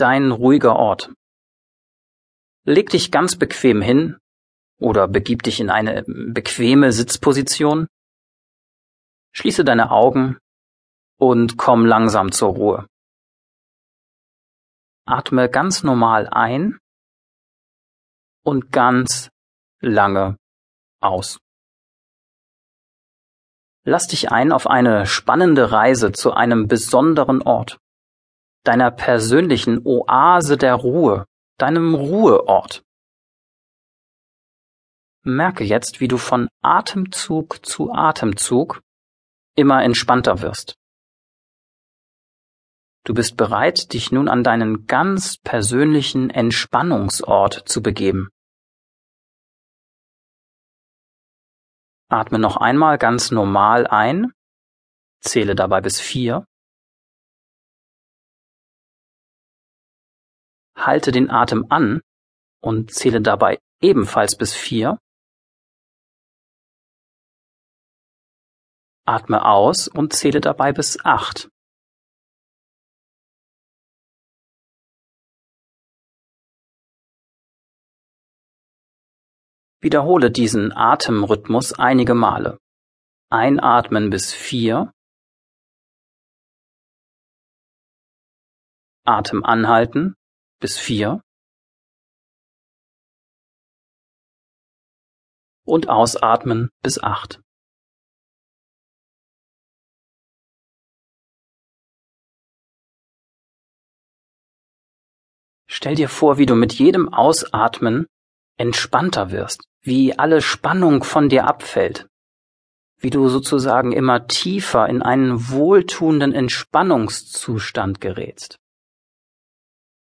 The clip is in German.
dein ruhiger Ort. Leg dich ganz bequem hin oder begib dich in eine bequeme Sitzposition. Schließe deine Augen und komm langsam zur Ruhe. Atme ganz normal ein und ganz lange aus. Lass dich ein auf eine spannende Reise zu einem besonderen Ort, deiner persönlichen Oase der Ruhe, deinem Ruheort. Merke jetzt, wie du von Atemzug zu Atemzug immer entspannter wirst. Du bist bereit, dich nun an deinen ganz persönlichen Entspannungsort zu begeben. Atme noch einmal ganz normal ein, zähle dabei bis vier. Halte den Atem an und zähle dabei ebenfalls bis vier. Atme aus und zähle dabei bis acht. Wiederhole diesen Atemrhythmus einige Male. Einatmen bis vier. Atem anhalten bis vier. Und ausatmen bis acht. Stell dir vor, wie du mit jedem Ausatmen entspannter wirst, wie alle Spannung von dir abfällt, wie du sozusagen immer tiefer in einen wohltuenden Entspannungszustand gerätst.